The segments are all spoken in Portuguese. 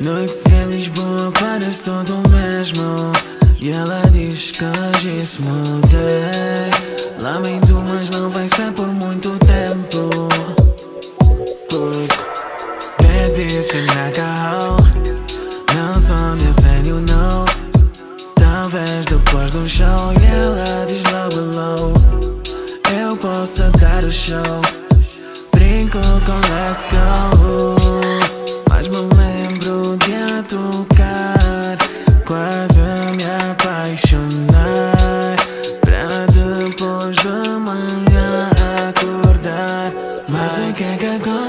Noites em Lisboa parece todo o mesmo. E ela diz que hoje se mudei Lamento, Bitch in alcohol Não sou minha sério, não Talvez depois do show. E ela diz logo below. Eu posso dar o show. Brinco com let's go. Mas me lembro de a tocar. Quase me apaixonar. Pra depois de manhã acordar. Mas o que é que aconteceu?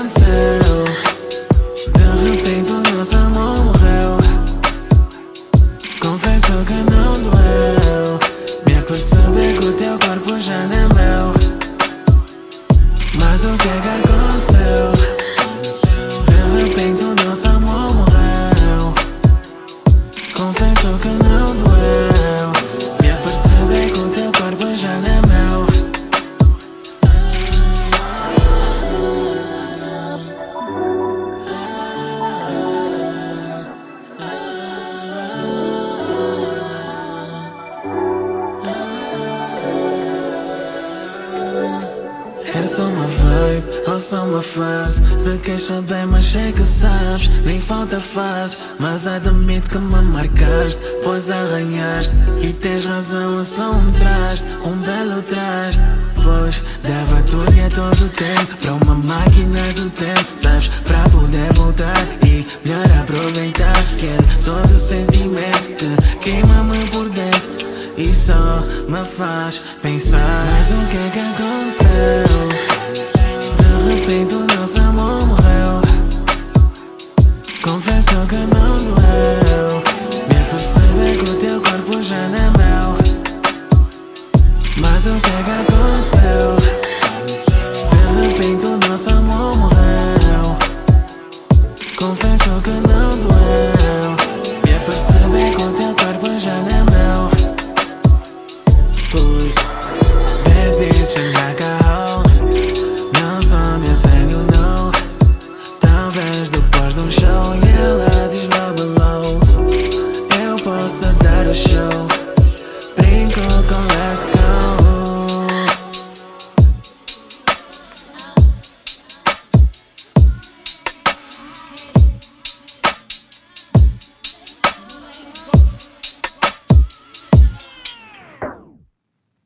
Já não é meu Mas o que é que aconteceu? De repente É só uma vibe ou só uma fase Se queres saber mas sei que sabes. Nem falta faz Mas admito que me marcaste Pois arranhaste. E tens razão, é só um traste Um belo traste. Pois dava tudo e a todo tempo Para uma máquina do tempo. Sabes, para poder voltar E melhor aproveitar. Quero todo o sentimento Que queima-me por dentro. E só me faz pensar. Mas o que é que aconteceu? Confesso que não doeu Me perceber que o teu corpo já não é meu Mas o que é que aconteceu? De repente o nosso amor Não sou minha